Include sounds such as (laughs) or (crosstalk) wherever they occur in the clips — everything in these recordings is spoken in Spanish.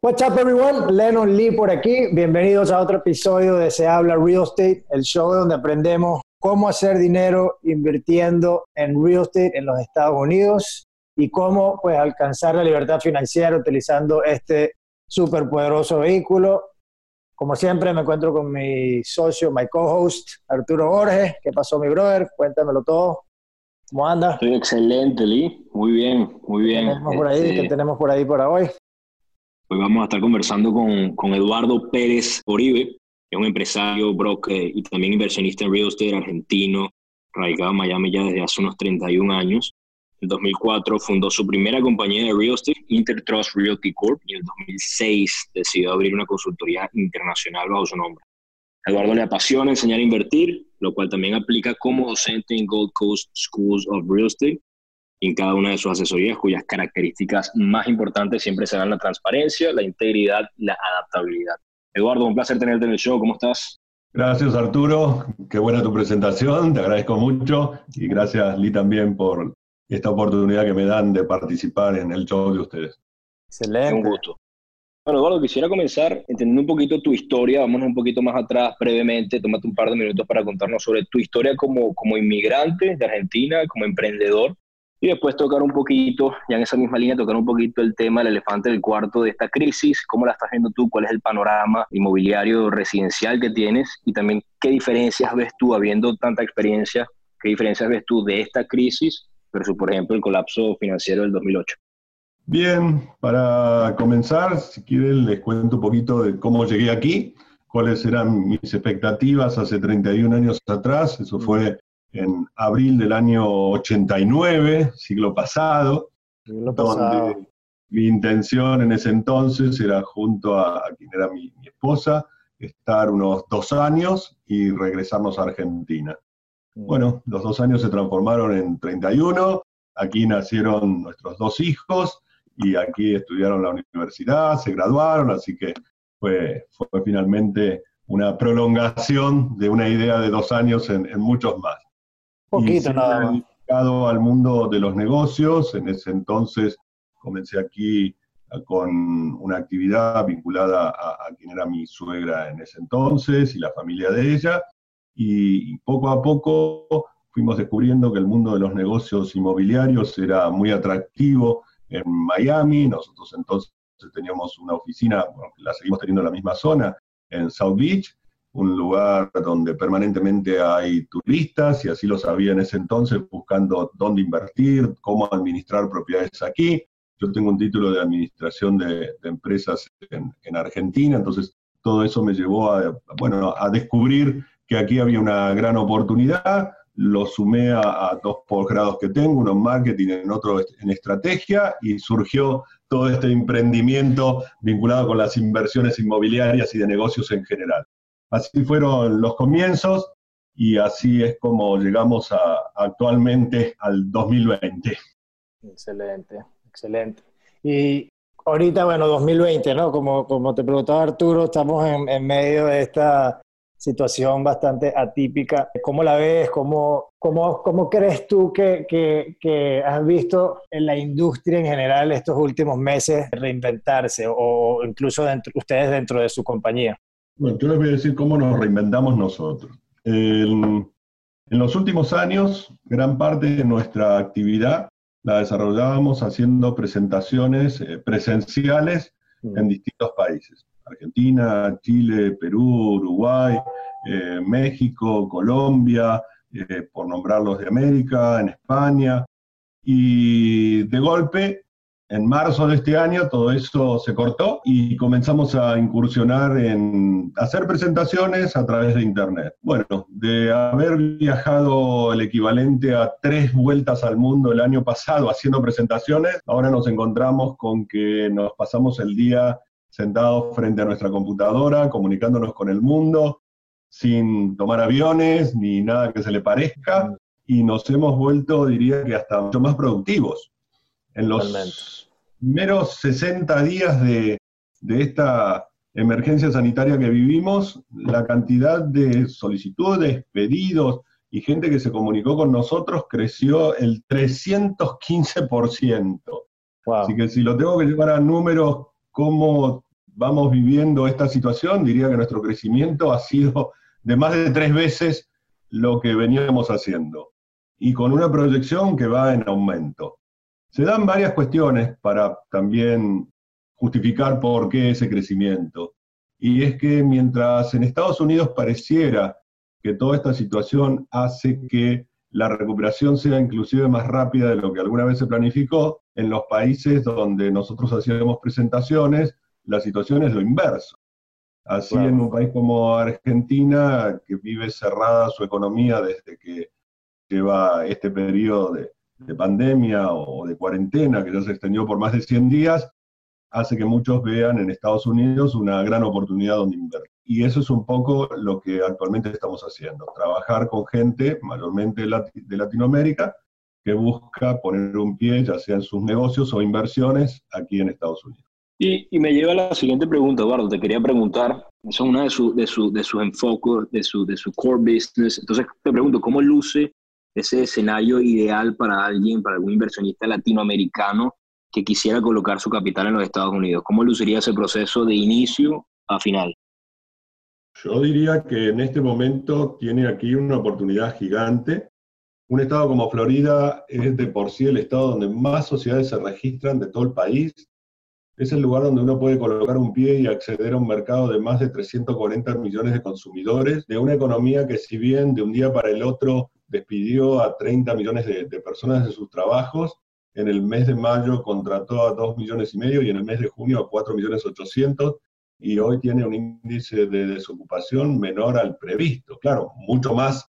What's up everyone? Lennon Lee por aquí. Bienvenidos a otro episodio de Se habla Real Estate, el show donde aprendemos cómo hacer dinero invirtiendo en real estate en los Estados Unidos y cómo pues alcanzar la libertad financiera utilizando este superpoderoso vehículo. Como siempre me encuentro con mi socio, my co-host Arturo Borges. ¿Qué pasó mi brother? Cuéntamelo todo. ¿Cómo anda? Estoy excelente, Lee. Muy bien, muy bien. ¿Qué tenemos por ahí? ¿Qué Este, tenemos por ahí para hoy? Hoy vamos a estar conversando con, con Eduardo Pérez Oribe, que es un empresario, broker y también inversionista en real estate argentino, radicado en Miami ya desde hace unos 31 años. En 2004 fundó su primera compañía de real estate, Intertrust Realty Corp, y en el 2006 decidió abrir una consultoría internacional bajo su nombre. Eduardo le apasiona enseñar a invertir, lo cual también aplica como docente en Gold Coast Schools of Real Estate en cada una de sus asesorías, cuyas características más importantes siempre serán la transparencia, la integridad y la adaptabilidad. Eduardo, un placer tenerte en el show. ¿Cómo estás? Gracias Arturo, qué buena tu presentación, te agradezco mucho y gracias Lee también por esta oportunidad que me dan de participar en el show de ustedes. Excelente. Un gusto. Bueno, Eduardo, quisiera comenzar entendiendo un poquito tu historia. Vámonos un poquito más atrás brevemente. Tómate un par de minutos para contarnos sobre tu historia como, como inmigrante de Argentina, como emprendedor. Y después tocar un poquito, ya en esa misma línea, tocar un poquito el tema del elefante del cuarto de esta crisis. ¿Cómo la estás viendo tú? ¿Cuál es el panorama inmobiliario residencial que tienes? Y también, ¿qué diferencias ves tú, habiendo tanta experiencia, qué diferencias ves tú de esta crisis versus, por ejemplo, el colapso financiero del 2008? Bien, para comenzar, si quieren les cuento un poquito de cómo llegué aquí, cuáles eran mis expectativas hace 31 años atrás, eso fue en abril del año 89, siglo pasado, Lo pasado. donde mi intención en ese entonces era junto a, a quien era mi, mi esposa, estar unos dos años y regresarnos a Argentina. Bueno, los dos años se transformaron en 31, aquí nacieron nuestros dos hijos y aquí estudiaron la universidad, se graduaron, así que fue, fue finalmente una prolongación de una idea de dos años en, en muchos más. Y poquito siempre nada más. al mundo de los negocios, en ese entonces comencé aquí ah, con una actividad vinculada a, a quien era mi suegra en ese entonces y la familia de ella, y, poco a poco fuimos descubriendo que el mundo de los negocios inmobiliarios era muy atractivo en Miami, nosotros entonces teníamos una oficina, la seguimos teniendo en la misma zona, en South Beach, un lugar donde permanentemente hay turistas, y así lo sabía en ese entonces, buscando dónde invertir, cómo administrar propiedades aquí. Yo tengo un título de administración de, de empresas en, en, Argentina, entonces todo eso me llevó a, bueno, a descubrir que aquí había una gran oportunidad, lo sumé a, a, dos posgrados que tengo, uno en marketing, en otro en estrategia, y surgió todo este emprendimiento vinculado con las inversiones inmobiliarias y de negocios en general. Así fueron los comienzos y así es como llegamos a, actualmente al 2020. Excelente, excelente. Y ahorita, bueno, 2020, ¿no? Como, como te preguntaba Arturo, estamos en, en medio de esta situación bastante atípica. ¿Cómo la ves? ¿Cómo, cómo, cómo crees tú que, que, que, has visto en la industria en general estos últimos meses reinventarse o incluso dentro, ustedes dentro de su compañía? Bueno, yo les voy a decir cómo nos reinventamos nosotros. En, en los últimos años, gran parte de nuestra actividad la desarrollábamos haciendo presentaciones eh, presenciales mm. en distintos países. Argentina, Chile, Perú, Uruguay, eh, México, Colombia, eh, por nombrarlos de América, en España. Y de golpe, en marzo de este año, todo eso se cortó y comenzamos a incursionar en hacer presentaciones a través de Internet. Bueno, de haber viajado el equivalente a tres vueltas al mundo el año pasado haciendo presentaciones, ahora nos encontramos con que nos pasamos el día sentados frente a nuestra computadora, comunicándonos con el mundo, sin tomar aviones ni nada que se le parezca, y nos hemos vuelto, diría que hasta mucho más productivos. En los Totalmente. primeros 60 días de, de, esta emergencia sanitaria que vivimos, la cantidad de solicitudes, pedidos y gente que se comunicó con nosotros creció el 315%. Así que si lo tengo que llevar a números, cómo vamos viviendo esta situación, diría que nuestro crecimiento ha sido de más de tres veces lo que veníamos haciendo y con una proyección que va en aumento. Se dan varias cuestiones para también justificar por qué ese crecimiento. Y es que mientras en Estados Unidos pareciera que toda esta situación hace que la recuperación sea inclusive más rápida de lo que alguna vez se planificó, en los países donde nosotros hacíamos presentaciones, la situación es lo inverso. Así en un país como Argentina, que vive cerrada su economía desde que lleva este periodo de, de pandemia o de cuarentena, que ya se extendió por más de 100 días, hace que muchos vean en Estados Unidos una gran oportunidad donde invertir. Y eso es un poco lo que actualmente estamos haciendo, trabajar con gente, mayormente de Latinoamérica, que busca poner un pie, ya sea en sus negocios o inversiones, aquí en Estados Unidos. Y, me lleva a la siguiente pregunta, Eduardo. Te quería preguntar, eso es uno de, su, de, su, de sus enfoques, de su, de su core business. Entonces, te pregunto, ¿cómo luce ese escenario ideal para alguien, para algún inversionista latinoamericano que quisiera colocar su capital en los Estados Unidos? ¿Cómo luciría ese proceso de inicio a final? Yo diría que en este momento tiene aquí una oportunidad gigante. Un estado como Florida es de por sí el estado donde más sociedades se registran de todo el país. Es el lugar donde uno puede colocar un pie y acceder a un mercado de más de 340 millones de consumidores, de una economía que si bien de un día para el otro despidió a 30 millones de, de personas de sus trabajos, en el mes de mayo contrató a 2 millones y medio y en el mes de junio a 4 millones 800 y hoy tiene un índice de desocupación menor al previsto. Claro, mucho más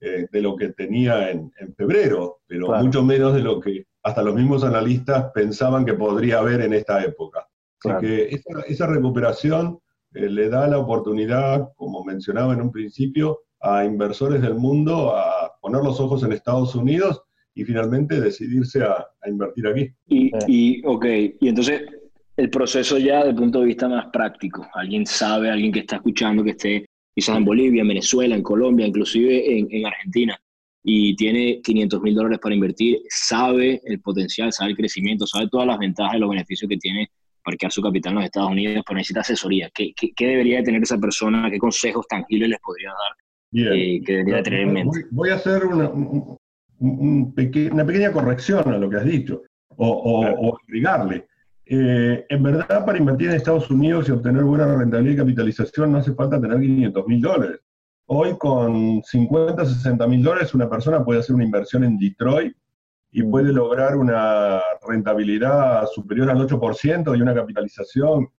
eh, de lo que tenía en, febrero, pero mucho menos de lo que hasta los mismos analistas pensaban que podría haber en esta época. Así que esa, recuperación eh, le da la oportunidad, como mencionaba en un principio, a inversores del mundo a poner los ojos en Estados Unidos y finalmente decidirse a, invertir aquí. Y, y, ok, y entonces el proceso ya desde el punto de vista más práctico, alguien sabe, alguien que está escuchando, que esté quizás en Bolivia, en Venezuela, en Colombia, inclusive en, en Argentina, y tiene 500 mil dólares para invertir, sabe el potencial, sabe el crecimiento, sabe todas las ventajas y los beneficios que tiene parquear su capital en los Estados Unidos, pero necesita asesoría. ¿Qué, qué, debería de tener esa persona? ¿Qué consejos tangibles les podría dar? Eh, que debería de tener en mente? Voy, a hacer una, una pequeña corrección a lo que has dicho, o, o, agregarle. Eh, en verdad, para invertir en Estados Unidos y obtener buena rentabilidad y capitalización no hace falta tener 500 mil dólares. Hoy con 50, 60 mil dólares una persona puede hacer una inversión en Detroit y mm. puede lograr una rentabilidad superior al 8% y una capitalización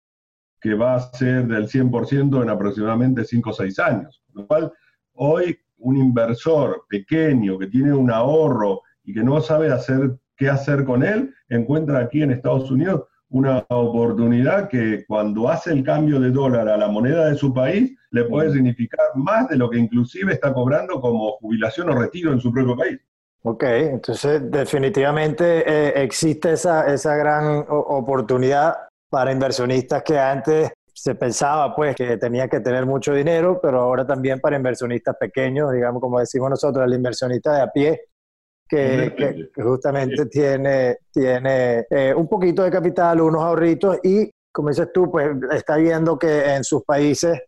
que va a ser del 100% en aproximadamente 5 o 6 años. Lo cual, hoy un inversor pequeño que tiene un ahorro y que no sabe hacer qué hacer con él, encuentra aquí en Estados Unidos una oportunidad que cuando hace el cambio de dólar a la moneda de su país, le puede significar más de lo que inclusive está cobrando como jubilación o retiro en su propio país. Ok, entonces definitivamente eh, existe esa, esa gran oportunidad para inversionistas que antes se pensaba pues que tenía que tener mucho dinero, pero ahora también para inversionistas pequeños, digamos como decimos nosotros, el inversionista de a pie, que, justamente tiene, tiene eh, un poquito de capital, unos ahorritos y, como dices tú, pues está viendo que en sus países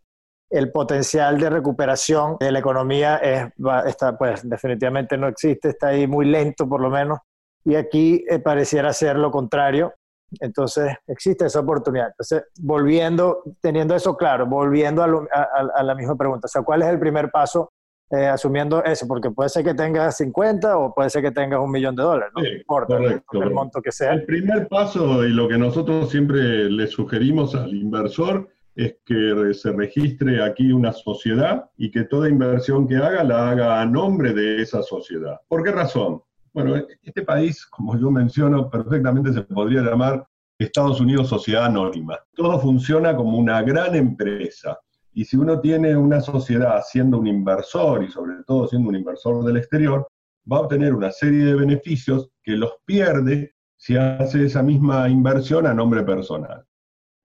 el potencial de recuperación de la economía es, está, pues definitivamente no existe, está ahí muy lento por lo menos, y aquí eh, pareciera ser lo contrario, entonces, existe esa oportunidad. Entonces, volviendo, teniendo eso claro, volviendo a, la misma pregunta, o sea, ¿cuál es el primer paso eh, asumiendo eso? Porque puede ser que tengas 50 o puede ser que tengas un millón de dólares, no importa el monto que sea. El primer paso y lo que nosotros siempre le sugerimos al inversor es que se registre aquí una sociedad y que toda inversión que haga la haga a nombre de esa sociedad. ¿Por qué razón? Bueno, este país, como yo menciono, perfectamente se podría llamar Estados Unidos Sociedad Anónima. Todo funciona como una gran empresa. Y si uno tiene una sociedad siendo un inversor y sobre todo siendo un inversor del exterior, va a obtener una serie de beneficios que los pierde si hace esa misma inversión a nombre personal.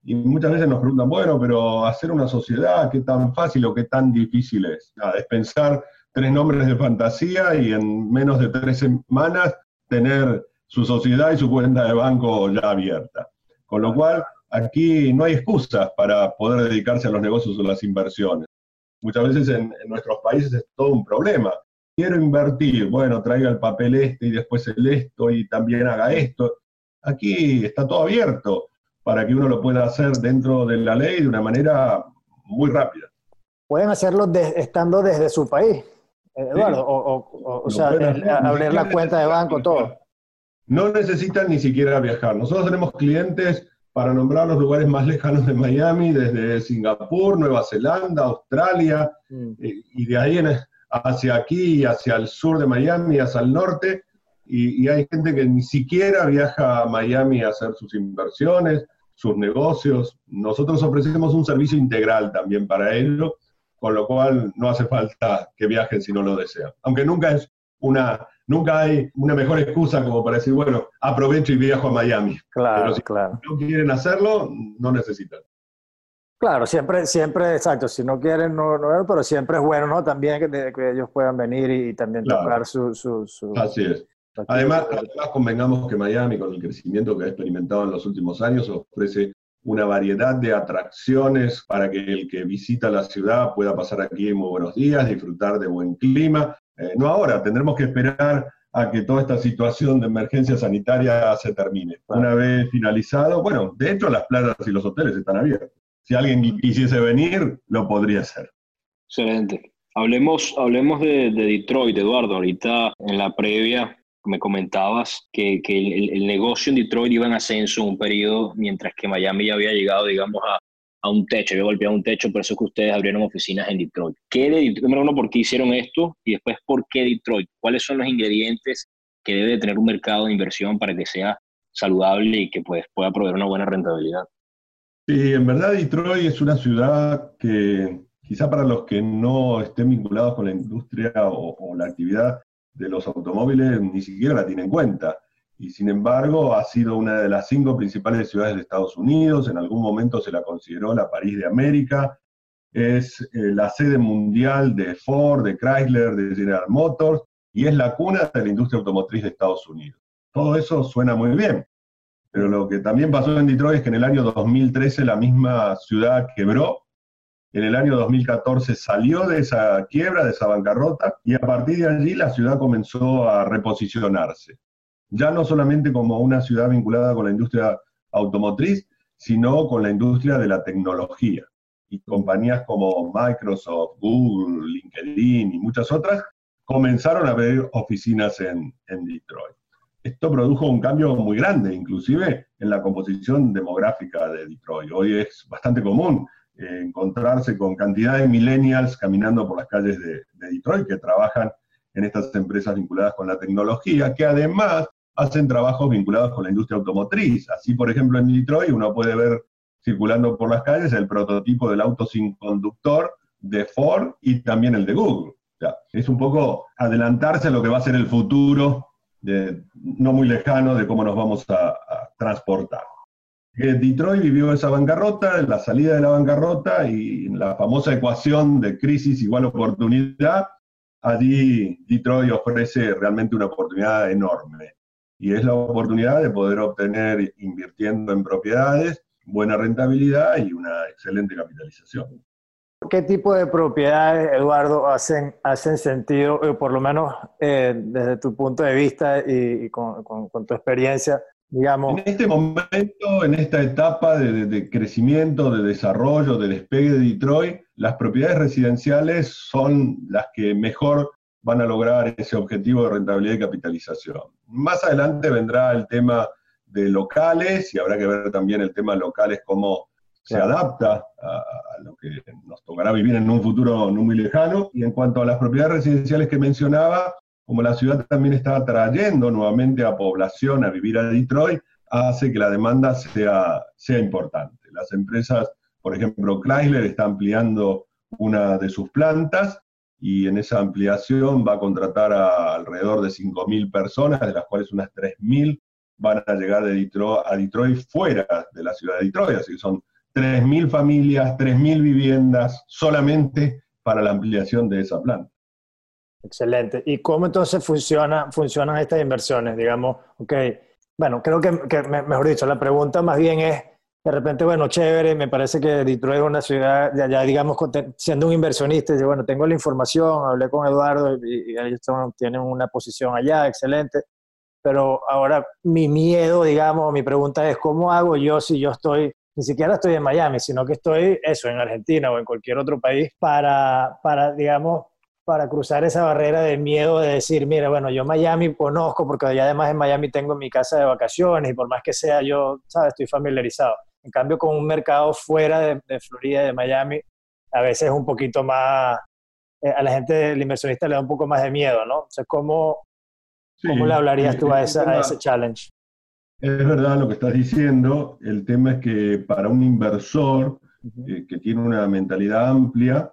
Y muchas veces nos preguntan, bueno, pero hacer una sociedad, ¿qué tan fácil o qué tan difícil es? es pensar tres nombres de fantasía y en menos de tres semanas tener su sociedad y su cuenta de banco ya abierta. Con lo cual, aquí no hay excusas para poder dedicarse a los negocios o las inversiones. Muchas veces en, nuestros países es todo un problema. Quiero invertir, bueno, traiga el papel este y después el esto y también haga esto. Aquí está todo abierto para que uno lo pueda hacer dentro de la ley de una manera muy rápida. Pueden hacerlo estando desde su país, Eduardo, o, sea, abrir la cuenta de banco, todo. No necesitan ni siquiera viajar. Nosotros tenemos clientes para nombrar los lugares más lejanos de Miami, desde Singapur, Nueva Zelanda, Australia, mm. eh, y de ahí hacia aquí, hacia el sur de Miami, hacia el norte, y, hay gente que ni siquiera viaja a Miami a hacer sus inversiones, sus negocios. Nosotros ofrecemos un servicio integral también para ello, con lo cual no hace falta que viajen si no lo desean. Aunque nunca es una nunca hay una mejor excusa como para decir, bueno, aprovecho y viajo a Miami. Claro, Pero si claro. no quieren hacerlo, no necesitan. Claro, siempre, siempre, exacto, si no quieren, no, no pero siempre es bueno, ¿no? También que, que ellos puedan venir y, también tocar su, su, Así es. Además, además, convengamos que Miami, con el crecimiento que ha experimentado en los últimos años, ofrece una variedad de atracciones para que el que visita la ciudad pueda pasar aquí muy buenos días, disfrutar de buen clima eh, no ahora, tendremos que esperar a que toda esta situación de emergencia sanitaria se termine. Una vez finalizado, bueno, de hecho las playas y los hoteles están abiertos. Si alguien quisiese venir, lo podría hacer. Excelente. Hablemos, hablemos de, Detroit, Eduardo. Ahorita en la previa me comentabas que, el, el, negocio en Detroit iba en ascenso en un periodo, mientras que Miami ya había llegado, digamos, a, a un techo, había golpeado un techo, por eso que ustedes abrieron oficinas en Detroit. ¿Qué de Detroit? Número uno, ¿por qué hicieron esto? Y después, ¿por qué Detroit? ¿Cuáles son los ingredientes que debe tener un mercado de inversión para que sea saludable y que pues, pueda proveer una buena rentabilidad? Sí, en verdad Detroit es una ciudad que quizá para los que no estén vinculados con la industria o, o la actividad de los automóviles ni siquiera la tienen en cuenta y sin embargo ha sido una de las cinco principales ciudades de Estados Unidos, en algún momento se la consideró la París de América, es eh, la sede mundial de Ford, de Chrysler, de General Motors, y es la cuna de la industria automotriz de Estados Unidos. Todo eso suena muy bien, pero lo que también pasó en Detroit es que en el año 2013 la misma ciudad quebró, en el año 2014 salió de esa quiebra, de esa bancarrota, y a partir de allí la ciudad comenzó a reposicionarse ya no solamente como una ciudad vinculada con la industria automotriz, sino con la industria de la tecnología. Y compañías como Microsoft, Google, LinkedIn y muchas otras comenzaron a abrir oficinas en, Detroit. Esto produjo un cambio muy grande, inclusive en la composición demográfica de Detroit. Hoy es bastante común eh, encontrarse con cantidad de millennials caminando por las calles de, de Detroit que trabajan en estas empresas vinculadas con la tecnología, que además hacen trabajos vinculados con la industria automotriz. Así, por ejemplo, en Detroit uno puede ver circulando por las calles el prototipo del auto sin conductor de Ford y también el de Google. es un poco adelantarse a lo que va a ser el futuro, de, no muy lejano, de cómo nos vamos a, transportar. Eh, Detroit vivió esa bancarrota, la salida de la bancarrota y la famosa ecuación de crisis igual oportunidad, allí Detroit ofrece realmente una oportunidad enorme y es la oportunidad de poder obtener, invirtiendo en propiedades, buena rentabilidad y una excelente capitalización. ¿Qué tipo de propiedades, Eduardo, hacen, hacen sentido, eh, por lo menos eh, desde tu punto de vista y, con, tu experiencia, digamos? En este momento, en esta etapa de, de, crecimiento, de desarrollo, de despegue de Detroit, las propiedades residenciales son las que mejor van a lograr ese objetivo de rentabilidad y capitalización. Más adelante vendrá el tema de locales y habrá que ver también el tema de locales, cómo se adapta a, lo que nos tocará vivir en un futuro no muy lejano. Y en cuanto a las propiedades residenciales que mencionaba, como la ciudad también está trayendo nuevamente a población a vivir a Detroit, hace que la demanda sea, sea importante. Las empresas, por ejemplo, Chrysler está ampliando una de sus plantas y en esa ampliación va a contratar a alrededor de 5.000 personas, de las cuales unas 3.000 van a llegar a Detroit fuera de la ciudad de Detroit, así que son 3.000 familias, 3.000 viviendas solamente para la ampliación de esa planta. Excelente. ¿Y cómo entonces funciona, funcionan estas inversiones? Digamos, ok, bueno, creo que, mejor dicho, la pregunta más bien es, de repente, bueno, chévere, me parece que Detroit es una ciudad, ya, digamos, siendo un inversionista, y bueno, tengo la información, hablé con Eduardo y, ellos tienen una posición allá, excelente, pero ahora mi miedo, digamos, mi pregunta es, ¿cómo hago yo si yo estoy, ni siquiera estoy en Miami, sino que estoy, eso, en Argentina o en cualquier otro país, para, para digamos, para cruzar esa barrera de miedo de decir, mira, bueno, yo Miami conozco porque ya además en Miami tengo mi casa de vacaciones y por más que sea yo, ¿sabes? Estoy familiarizado. En cambio, con un mercado fuera de, de Florida, de Miami, a veces es un poquito más, eh, a la gente, el inversionista le da un poco más de miedo, ¿no? O sea, ¿cómo, ¿cómo le hablarías tú a, esa, a ese challenge? Es verdad lo que estás diciendo. El tema es que para un inversor eh, que tiene una mentalidad amplia,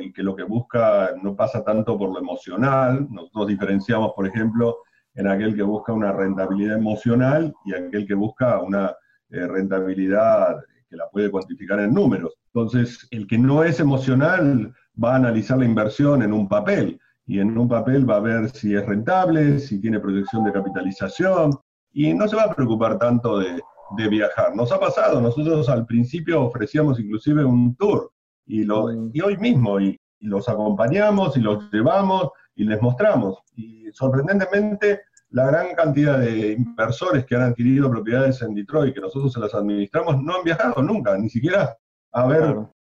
y que lo que busca no pasa tanto por lo emocional. Nosotros diferenciamos, por ejemplo, en aquel que busca una rentabilidad emocional y aquel que busca una eh, rentabilidad que la puede cuantificar en números. Entonces, el que no es emocional va a analizar la inversión en un papel y en un papel va a ver si es rentable, si tiene proyección de capitalización y no se va a preocupar tanto de, de viajar. Nos ha pasado, nosotros al principio ofrecíamos inclusive un tour y, lo, y hoy mismo, y, los acompañamos y los llevamos y les mostramos. Y sorprendentemente, la gran cantidad de inversores que han adquirido propiedades en Detroit, que nosotros se las administramos, no han viajado nunca, ni siquiera a ver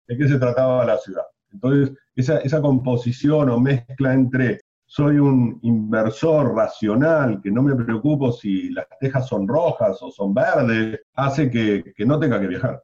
de qué se trataba la ciudad. Entonces, esa, esa composición o mezcla entre soy un inversor racional, que no me preocupo si las tejas son rojas o son verdes, hace que, que no tenga que viajar.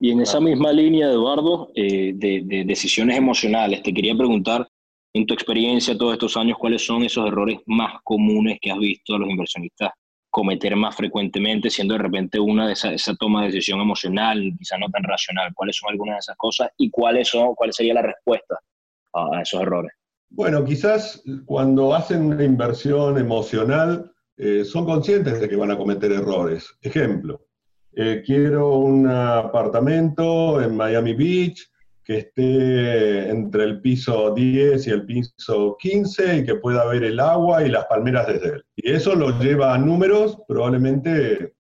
Y en esa misma línea, Eduardo, eh, de, decisiones emocionales, te quería preguntar, en tu experiencia todos estos años, ¿cuáles son esos errores más comunes que has visto a los inversionistas cometer más frecuentemente, siendo de repente una de esa, esa toma de decisión emocional, quizá no tan racional? ¿Cuáles son algunas de esas cosas y cuáles son, cuál sería la respuesta a esos errores? Bueno, quizás cuando hacen una inversión emocional, eh, son conscientes de que van a cometer errores. Ejemplo, eh, quiero un apartamento en Miami Beach que esté entre el piso 10 y el piso 15 y que pueda ver el agua y las palmeras desde él. Y eso lo lleva a números, probablemente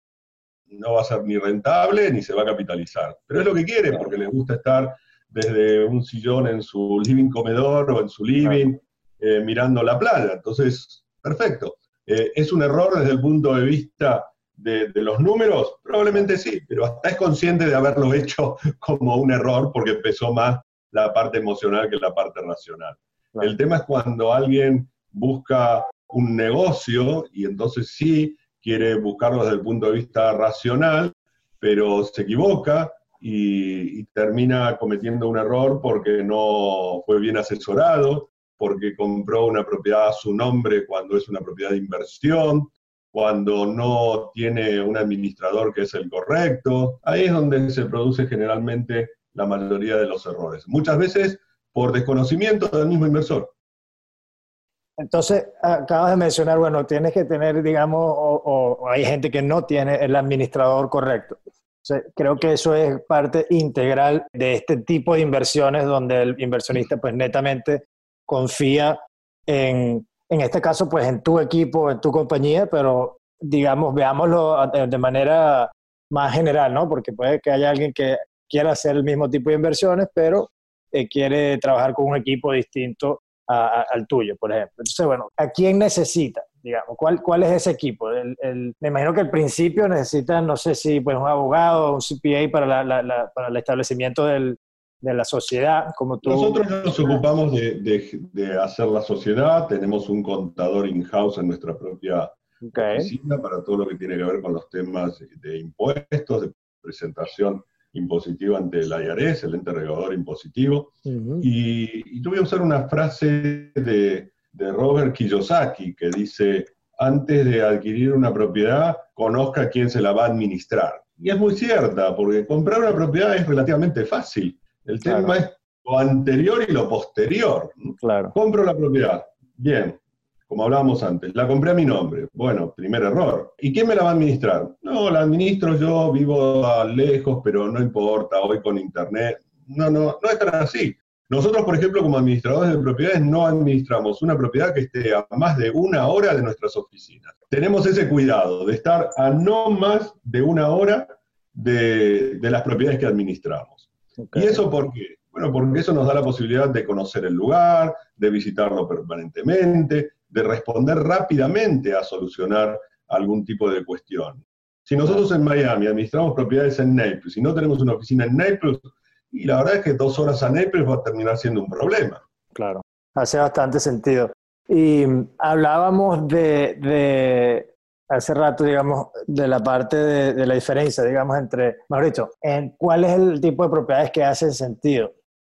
no va a ser ni rentable ni se va a capitalizar. Pero es lo que quiere porque le gusta estar desde un sillón en su living comedor o en su living eh, mirando la playa. Entonces, perfecto. Eh, es un error desde el punto de vista de, los números? Probablemente sí, pero hasta es consciente de haberlo hecho como un error porque pesó más la parte emocional que la parte racional. El tema es cuando alguien busca un negocio y entonces sí quiere buscarlo desde el punto de vista racional, pero se equivoca y, y, termina cometiendo un error porque no fue bien asesorado, porque compró una propiedad a su nombre cuando es una propiedad de inversión, cuando no tiene un administrador que es el correcto. Ahí es donde se produce generalmente la mayoría de los errores. Muchas veces por desconocimiento del mismo inversor. Entonces, acabas de mencionar, bueno, tienes que tener, digamos, o, hay gente que no tiene el administrador correcto. creo que eso es parte integral de este tipo de inversiones donde el inversionista pues netamente confía en en este caso, pues en tu equipo, en tu compañía, pero digamos, veámoslo de manera más general, ¿no? Porque puede que haya alguien que quiera hacer el mismo tipo de inversiones, pero eh, quiere trabajar con un equipo distinto al tuyo, por ejemplo. Entonces, bueno, ¿a quién necesita? Digamos, ¿cuál, cuál es ese equipo? El, me imagino que al principio necesitan, no sé si pues un abogado, un CPA para, para el establecimiento del, de la sociedad, como tú... Nosotros nos ocupamos de, hacer la sociedad, tenemos un contador in-house en nuestra propia oficina para todo lo que tiene que ver con los temas de impuestos, de presentación impositiva ante el IRS, el ente regulador impositivo. y, y, tuve que usar una frase de, de Robert Kiyosaki que dice, antes de adquirir una propiedad, conozca quién se la va a administrar. Y es muy cierta, porque comprar una propiedad es relativamente fácil. El tema es lo anterior y lo posterior. Claro. Compro la propiedad. Bien. como hablábamos antes, la compré a mi nombre. Bueno, primer error. ¿Y quién me la va a administrar? No, la administro yo, vivo lejos, pero no importa, hoy con internet. No, no, no es tan así. Nosotros, por ejemplo, como administradores de propiedades, no administramos una propiedad que esté a más de una hora de nuestras oficinas. Tenemos ese cuidado de estar a no más de una hora de, las propiedades que administramos. ¿Y eso por qué? Bueno, porque eso nos da la posibilidad de conocer el lugar, de visitarlo permanentemente, de responder rápidamente a solucionar algún tipo de cuestión. Si nosotros en Miami administramos propiedades en Naples y no tenemos una oficina en Naples, y la verdad es que dos horas a Naples va a terminar siendo un problema. Claro, hace bastante sentido. Y hablábamos de, hace rato, digamos, de la parte de, la diferencia, digamos, entre, Mauricio, en cuál es el tipo de propiedades que hacen sentido.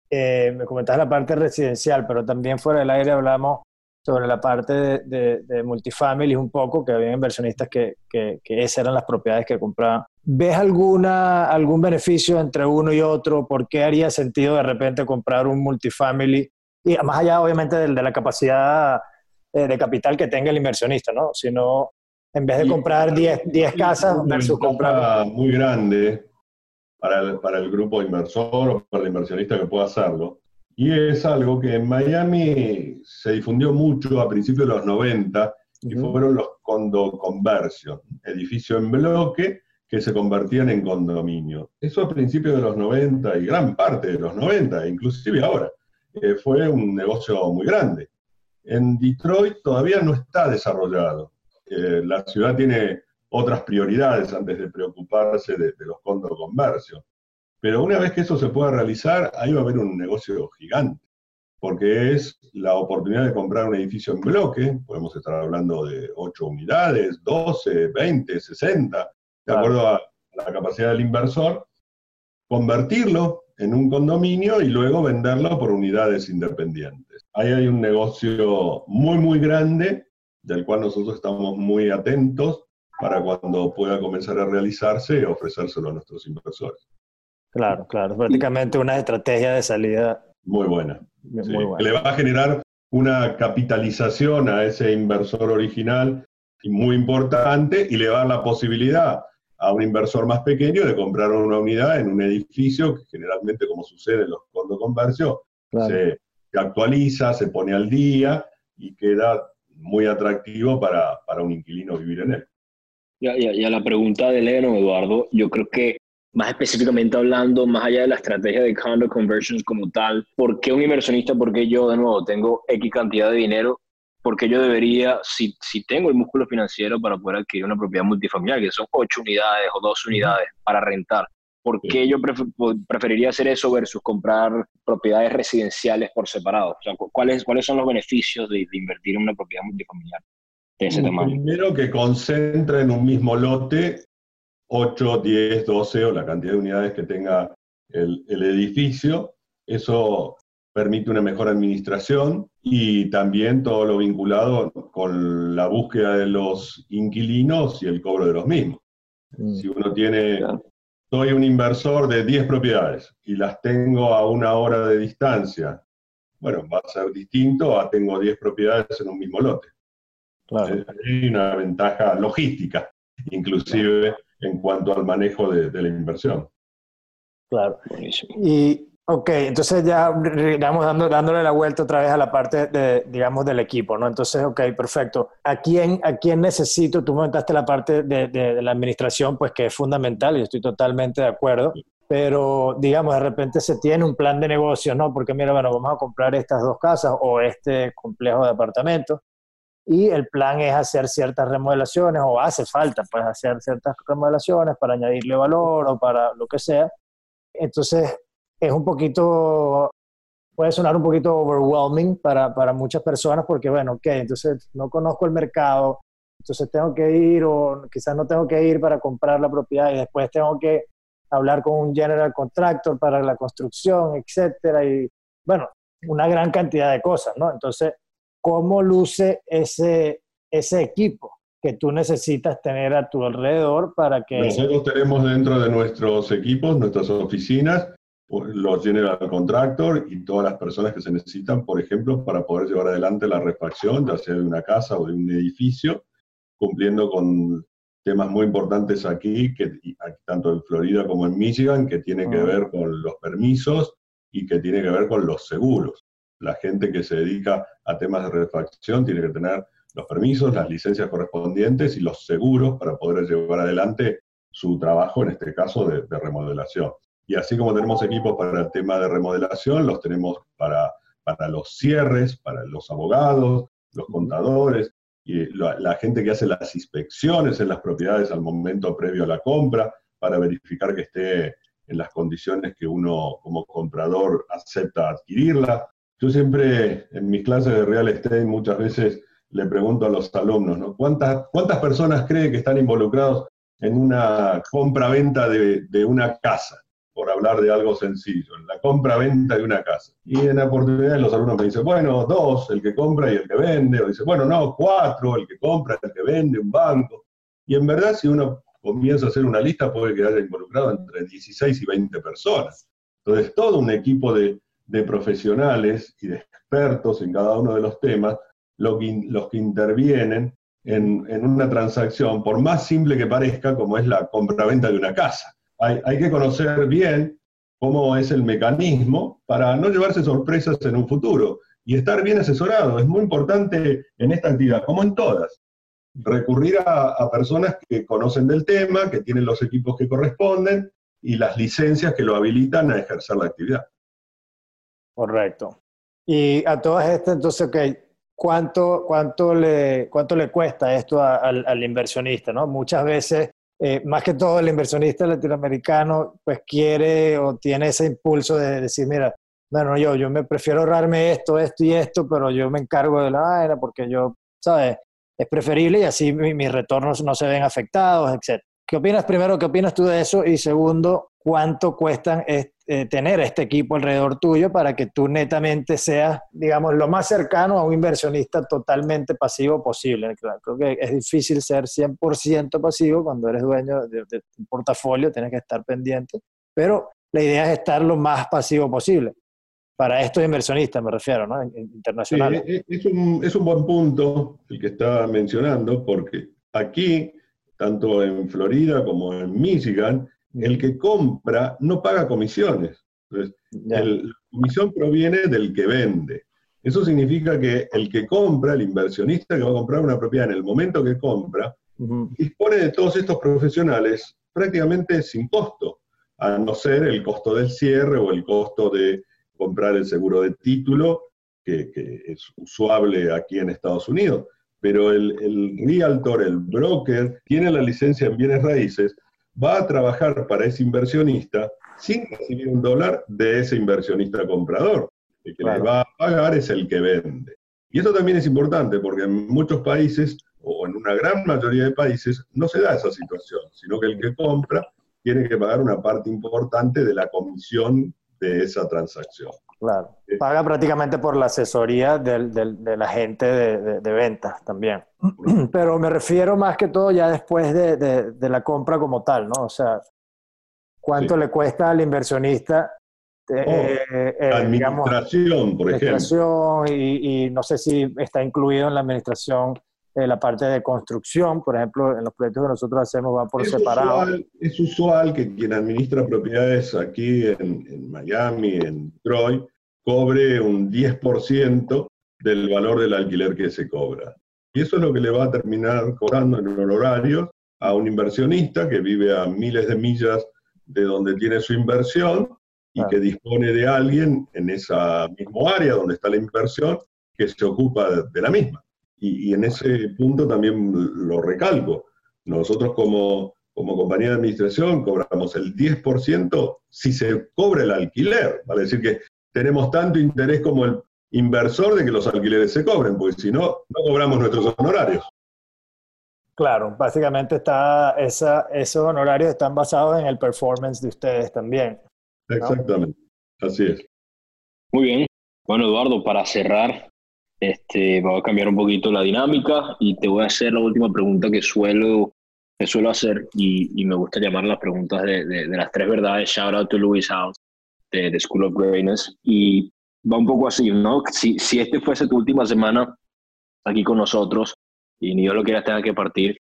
Eh, me comentabas la parte residencial, pero también fuera del aire hablamos sobre la parte de, de, multifamily un poco, que había inversionistas que, que, que, esas eran las propiedades que compraban. ¿Ves alguna, algún beneficio entre uno y otro? ¿Por qué haría sentido de repente comprar un multifamily? Y más allá, obviamente, de, de la capacidad eh, de capital que tenga el inversionista, ¿no? Sino, en vez de comprar 10 casas versus comprar... Muy grande para el, para el grupo inversor o para el inversionista que pueda hacerlo y es algo que en Miami se difundió mucho a principios de los 90 y fueron los condo conversion, edificio en bloque que se convertían en condominio. Eso a principios de los 90 y gran parte de los 90, inclusive ahora, eh, fue un negocio muy grande. En Detroit todavía no está desarrollado. Eh, la ciudad tiene otras prioridades antes de preocuparse de, de los condo conversion. Pero una vez que eso se pueda realizar, ahí va a haber un negocio gigante, porque es la oportunidad de comprar un edificio en bloque, podemos estar hablando de 8 unidades, 12, 20, 60, de acuerdo a la capacidad del inversor, convertirlo en un condominio y luego venderlo por unidades independientes. Ahí hay un negocio muy, muy grande, del cual nosotros estamos muy atentos para cuando pueda comenzar a realizarse, ofrecérselo a nuestros inversores. Claro, claro. Prácticamente una estrategia de salida. Muy buena. Muy buena. Le va a generar una capitalización a ese inversor original muy importante y le va a dar la posibilidad a un inversor más pequeño de comprar una unidad en un edificio que generalmente, como sucede en los fondos comercio, se, actualiza, se pone al día y queda muy atractivo para, para un inquilino vivir en él. Y a, la pregunta de Leno, Eduardo, yo creo que más específicamente hablando, más allá de la estrategia de condo conversions como tal, ¿por qué un inversionista, por qué yo de nuevo tengo X cantidad de dinero? ¿Por qué yo debería, si, si tengo el músculo financiero para poder adquirir una propiedad multifamiliar, que son ocho unidades o dos unidades para rentar? ¿Por qué yo preferiría hacer eso versus comprar propiedades residenciales por separado? O sea, ¿cuáles, ¿cuáles son los beneficios de, de invertir en una propiedad multifamiliar de ese tamaño? Primero que concentra en un mismo lote 8, 10, 12 o la cantidad de unidades que tenga el, edificio. Eso permite una mejor administración y también todo lo vinculado con la búsqueda de los inquilinos y el cobro de los mismos. Mm. Si uno tiene, soy un inversor de 10 propiedades y las tengo a una hora de distancia, bueno, va a ser distinto a tengo 10 propiedades en un mismo lote. Claro. Eh, hay una ventaja logística, inclusive en cuanto al manejo de, la inversión. Claro. Y, ok, entonces ya vamos dando, dándole la vuelta otra vez a la parte, de, digamos, del equipo, ¿no? Entonces, ok, perfecto. ¿A quién, a quién necesito? Tú comentaste la parte de, de, la administración, pues que es fundamental y estoy totalmente de acuerdo. Pero, digamos, de repente se tiene un plan de negocio, ¿no? Porque, mira, bueno, vamos a comprar estas dos casas o este complejo de apartamentos y el plan es hacer ciertas remodelaciones o hace falta pues hacer ciertas remodelaciones para añadirle valor o para lo que sea. Entonces es un poquito, puede sonar un poquito overwhelming para, para muchas personas porque bueno, ok, entonces no conozco el mercado, entonces tengo que ir o quizás no tengo que ir para comprar la propiedad y después tengo que hablar con un general contractor para la construcción, etcétera y bueno, una gran cantidad de cosas, ¿no? Entonces cómo luce ese, ese equipo que tú necesitas tener a tu alrededor para que... Nosotros tenemos dentro de nuestros equipos, nuestras oficinas, los general contractor y todas las personas que se necesitan, por ejemplo, para poder llevar adelante la refacción, ya sea de una casa o de un edificio, cumpliendo con temas muy importantes aquí, que, tanto en Florida como en Michigan, que tiene que ah. ver con los permisos y que tiene que ver con los seguros. La gente que se dedica a temas de refacción tiene que tener los permisos, las licencias correspondientes y los seguros para poder llevar adelante su trabajo, en este caso de, remodelación. Y así como tenemos equipos para el tema de remodelación, los tenemos para, para los cierres, para los abogados, los contadores, y la, gente que hace las inspecciones en las propiedades al momento previo a la compra, para verificar que esté en las condiciones que uno como comprador acepta adquirirla. Yo siempre en mis clases de real estate muchas veces le pregunto a los alumnos, ¿no? ¿Cuántas, ¿Cuántas personas creen que están involucrados en una compra-venta de, de, una casa? Por hablar de algo sencillo, en la compra-venta de una casa. Y en oportunidades los alumnos me dicen, bueno, dos, el que compra y el que vende. O dice, bueno, no, cuatro, el que compra, el que vende, un banco. Y en verdad, si uno comienza a hacer una lista, puede que haya involucrado entre 16 y 20 personas. Entonces, todo un equipo de profesionales y de expertos en cada uno de los temas los que intervienen en, una transacción, por más simple que parezca, como es la compra-venta de una casa. Hay, que conocer bien cómo es el mecanismo para no llevarse sorpresas en un futuro y estar bien asesorado. Es muy importante en esta actividad, como en todas, recurrir a, personas que conocen del tema, que tienen los equipos que corresponden y las licencias que lo habilitan a ejercer la actividad. Correcto. Y a todas estas, entonces, cuánto, cuánto, le, cuánto le cuesta esto al, inversionista, ¿no? Muchas veces, eh, más que todo el inversionista latinoamericano, pues quiere o tiene ese impulso de decir, mira, bueno, yo, yo me prefiero ahorrarme esto, esto y esto, pero yo me encargo de la vaina porque yo, ¿sabes? Es preferible y así mis retornos no se ven afectados, etc. ¿Qué opinas primero? ¿Qué opinas tú de eso? Y segundo, ¿cuánto cuestan este eh, tener este equipo alrededor tuyo para que tú netamente seas, digamos, lo más cercano a un inversionista totalmente pasivo posible. Creo que es difícil ser 100% pasivo cuando eres dueño de, un portafolio, tienes que estar pendiente, pero la idea es estar lo más pasivo posible. Para estos inversionistas me refiero, ¿no? Internacional. Sí, es, un, es un buen punto el que está mencionando, porque aquí, tanto en Florida como en Michigan, el que compra no paga comisiones. Entonces, la comisión proviene del que vende. Eso significa que el que compra, el inversionista que va a comprar una propiedad en el momento que compra, dispone de todos estos profesionales prácticamente sin costo, a no ser el costo del cierre o el costo de comprar el seguro de título, que, es usuable aquí en Estados Unidos. Pero el, el realtor, el broker, tiene la licencia en bienes raíces va a trabajar para ese inversionista sin recibir un dólar de ese inversionista comprador. El que le va a pagar es el que vende. Y eso también es importante porque en muchos países, o en una gran mayoría de países, no se da esa situación, sino que el que compra tiene que pagar una parte importante de la comisión de esa transacción. Claro. Paga prácticamente por la asesoría del, del, del agente de, de, ventas también. (clears throat) Pero me refiero más que todo ya después de, de la compra como tal, ¿no? O sea, ¿cuánto le cuesta al inversionista? Eh, oh, eh, eh, administración, por administración Y, y, no sé si está incluido en la administración la parte de construcción, por ejemplo, en los proyectos que nosotros hacemos va por separado. es usual que quien administra propiedades aquí en, Miami, en Troy, cobre un 10% del valor del alquiler que se cobra. Y eso es lo que le va a terminar cobrando en el horario a un inversionista que vive a miles de millas de donde tiene su inversión y que dispone de alguien en esa misma área donde está la inversión que se ocupa de la misma. Y, en ese punto también lo recalco. Nosotros como, como compañía de administración cobramos el 10% si se cobra el alquiler. Vale decir que tenemos tanto interés como el inversor de que los alquileres se cobren, porque si no, no cobramos nuestros honorarios. Claro, básicamente está esa, esos honorarios están basados en el performance de ustedes también. Exactamente, así es. Muy bien. Bueno, Eduardo, para cerrar, este, vamos a cambiar un poquito la dinámica y te voy a hacer la última pregunta que suelo, que suelo hacer y, y me gusta llamar las preguntas de, de, las tres verdades. Shout out to Louis House. de, de School of Greatness. Y va un poco así, ¿no? Si, si este fuese tu última semana aquí con nosotros y ni Dios lo quiera tenga que partir,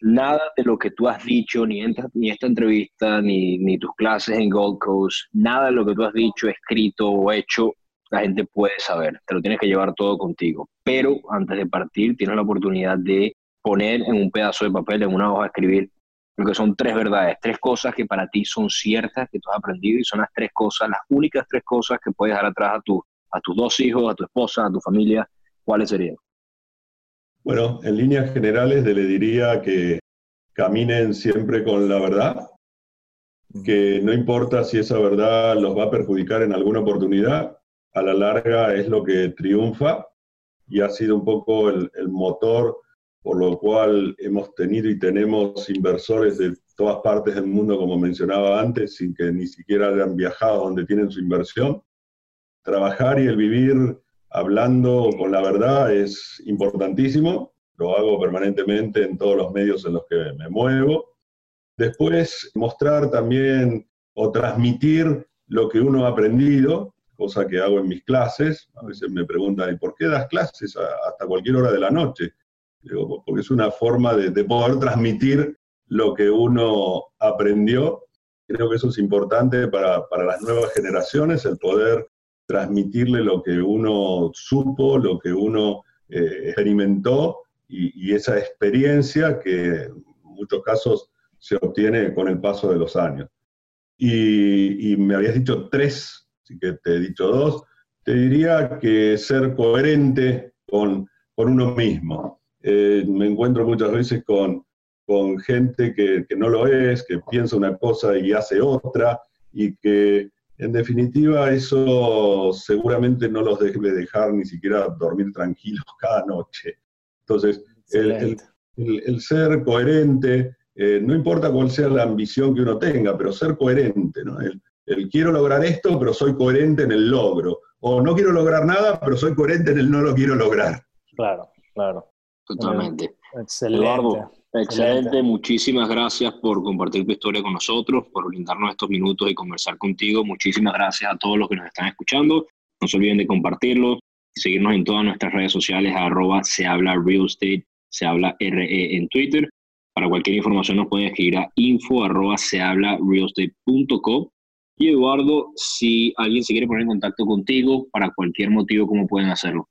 nada de lo que tú has dicho, ni, esta, ni esta entrevista, ni, ni tus clases en Gold Coast, nada de lo que tú has dicho, escrito o hecho, la gente puede saber. Te lo tienes que llevar todo contigo. Pero antes de partir, tienes la oportunidad de poner en un pedazo de papel, en una hoja, escribir lo que son tres verdades, tres cosas que para ti son ciertas, que tú has aprendido y son las tres cosas, las únicas tres cosas que puedes dejar atrás a, tu, a tus dos hijos, a tu esposa, a tu familia. ¿Cuáles serían? Bueno, en líneas generales le diría que caminen siempre con la verdad, que no importa si esa verdad los va a perjudicar en alguna oportunidad, a la larga es lo que triunfa y ha sido un poco el, motor por lo cual hemos tenido y tenemos inversores de todas partes del mundo, como mencionaba antes, sin que ni siquiera hayan viajado donde tienen su inversión. Trabajar y el vivir hablando con la verdad es importantísimo, lo hago permanentemente en todos los medios en los que me muevo. Después, mostrar también o transmitir lo que uno ha aprendido, cosa que hago en mis clases. A veces me preguntan, ¿y por qué das clases hasta cualquier hora de la noche? Digo, porque es una forma de, de poder transmitir lo que uno aprendió. Creo que eso es importante para, para las nuevas generaciones, el poder transmitirle lo que uno supo, lo que uno eh, experimentó y, esa experiencia que en muchos casos se obtiene con el paso de los años. Y, me habías dicho tres, así que te he dicho dos. Te diría que ser coherente con, con uno mismo. Eh, me encuentro muchas veces con, con gente que, que, no lo es, que piensa una cosa y hace otra, y que en definitiva, eso seguramente no los debe dejar ni siquiera dormir tranquilos (laughs) cada noche. Entonces, el, ser coherente, eh, no importa cuál sea la ambición que uno tenga, pero ser coherente, ¿no? El, quiero lograr esto, pero soy coherente en el logro. O no quiero lograr nada, pero soy coherente en el no lo quiero lograr. Claro, claro. Totalmente. Excelente. Excelente, muchísimas gracias por compartir tu historia con nosotros, por brindarnos estos minutos y conversar contigo. Muchísimas gracias a todos los que nos están escuchando. No se olviden de compartirlo, seguirnos en todas nuestras redes sociales, arroba se habla real estate, se habla RE en Twitter. Para cualquier información nos pueden escribir a info arroba se habla realestate.com. Y Eduardo, si alguien se quiere poner en contacto contigo para cualquier motivo, ¿cómo pueden hacerlo?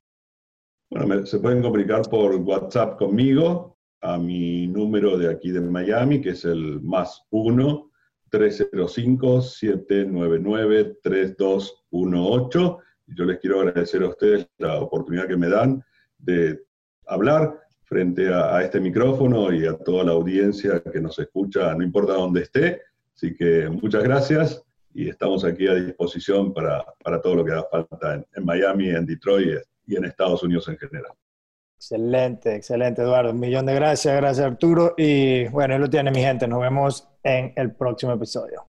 Bueno, se pueden comunicar por WhatsApp conmigo a mi número de aquí de Miami, que es el más 1 305-799-3218. Yo les quiero agradecer a ustedes la oportunidad que me dan de hablar frente a, este micrófono y a toda la audiencia que nos escucha, no importa dónde esté. Así que muchas gracias y estamos aquí a disposición para, para todo lo que haga falta en, en Miami, en Detroit y en Estados Unidos en general. Excelente, excelente, Eduardo. Un millón de gracias, gracias Arturo. Y bueno, ahí lo tiene mi gente. Nos vemos en el próximo episodio.